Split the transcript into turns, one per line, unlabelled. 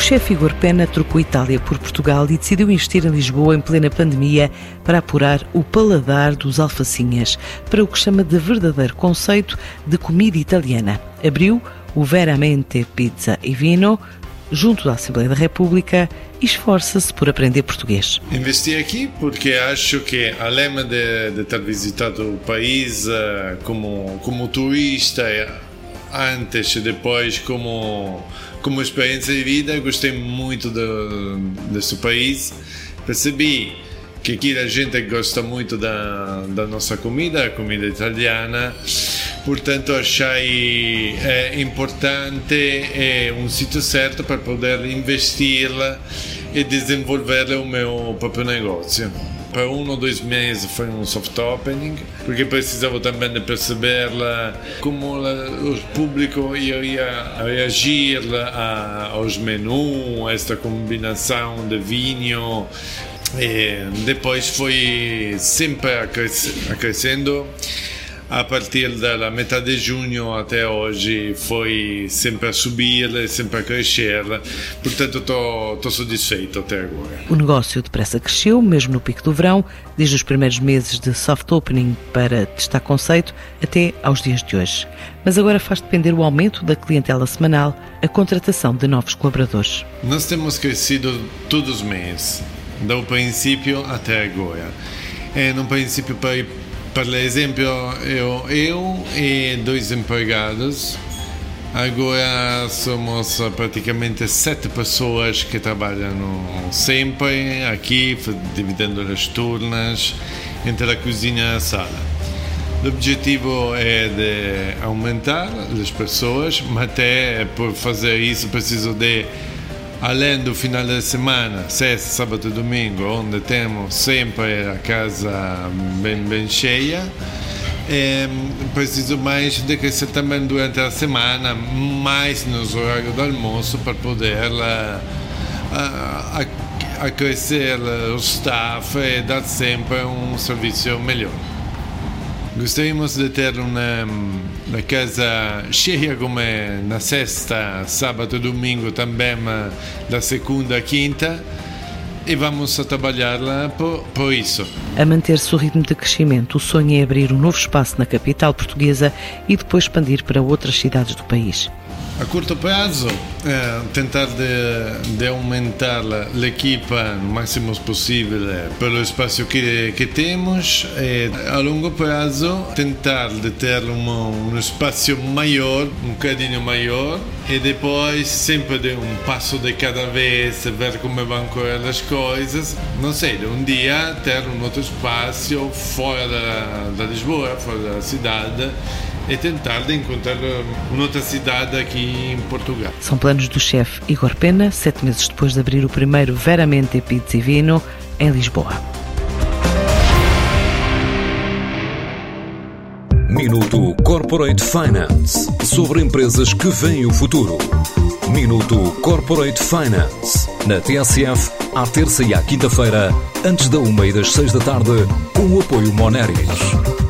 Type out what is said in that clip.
O chefe Igor Pena trocou Itália por Portugal e decidiu investir em Lisboa em plena pandemia para apurar o paladar dos alfacinhas para o que chama de verdadeiro conceito de comida italiana. Abriu o Veramente Pizza e Vino junto da Assembleia da República e esforça-se por aprender português.
Investi aqui porque acho que, além de, de ter visitado o país uh, como, como turista, antes e depois como como experiência de vida gostei muito do, desse país. Percebi que aqui a gente gosta muito da, da nossa comida, a comida italiana, portanto achei é, importante é, um sítio certo para poder investir e desenvolver o meu próprio negócio para um ou dois meses foi um soft opening, porque precisava também de perceber como o público ia reagir aos menus, a esta combinação de vinho. E depois foi sempre crescendo a partir da metade de junho até hoje foi sempre a subir, sempre a crescer, portanto estou satisfeito até agora.
O negócio depressa cresceu, mesmo no pico do verão, desde os primeiros meses de soft opening para testar conceito até aos dias de hoje. Mas agora faz depender o aumento da clientela semanal, a contratação de novos colaboradores.
Nós temos crescido todos os meses, do princípio até agora. É, no princípio, para per esempio eu, eu e dois empregados agora somos praticamente sete pessoas que trabalham sempre aqui dividendo as turnas entre a cozinha e a sala. O objetivo é de aumentar as pessoas mas até por fazer isso preciso de além do final de semana, sexta, sábado e domingo, onde temos sempre a casa bem, bem cheia, é, preciso mais de crescer também durante a semana, mais nos horários do almoço, para poder a, a, a crescer o staff e dar sempre um serviço melhor. Gostaríamos de ter uma, uma casa cheia como na sexta, sábado domingo também, da segunda a quinta, e vamos a trabalhar por, por isso.
A manter-se o ritmo de crescimento, o sonho é abrir um novo espaço na capital portuguesa e depois expandir para outras cidades do país.
A curto prazo, eh, tentar de, de aumentar a equipa o máximo possível pelo espaço que, temos e a longo prazo tentar de ter um, espaço maior, um bocadinho maior e depois sempre de um passo de cada vez, ver como vão correr as coisas. Não sei, um dia ter um outro espaço fora da, da Lisboa, fora da cidade e tentar de encontrar uma outra cidade aqui em Portugal.
São planos do chefe Igor Pena, sete meses depois de abrir o primeiro Veramente Pizza e Vino em Lisboa.
Minuto Corporate Finance sobre empresas que veem o futuro. Minuto Corporate Finance na TSF, à terça e à quinta-feira, antes da uma e das seis da tarde, com o apoio Moneris.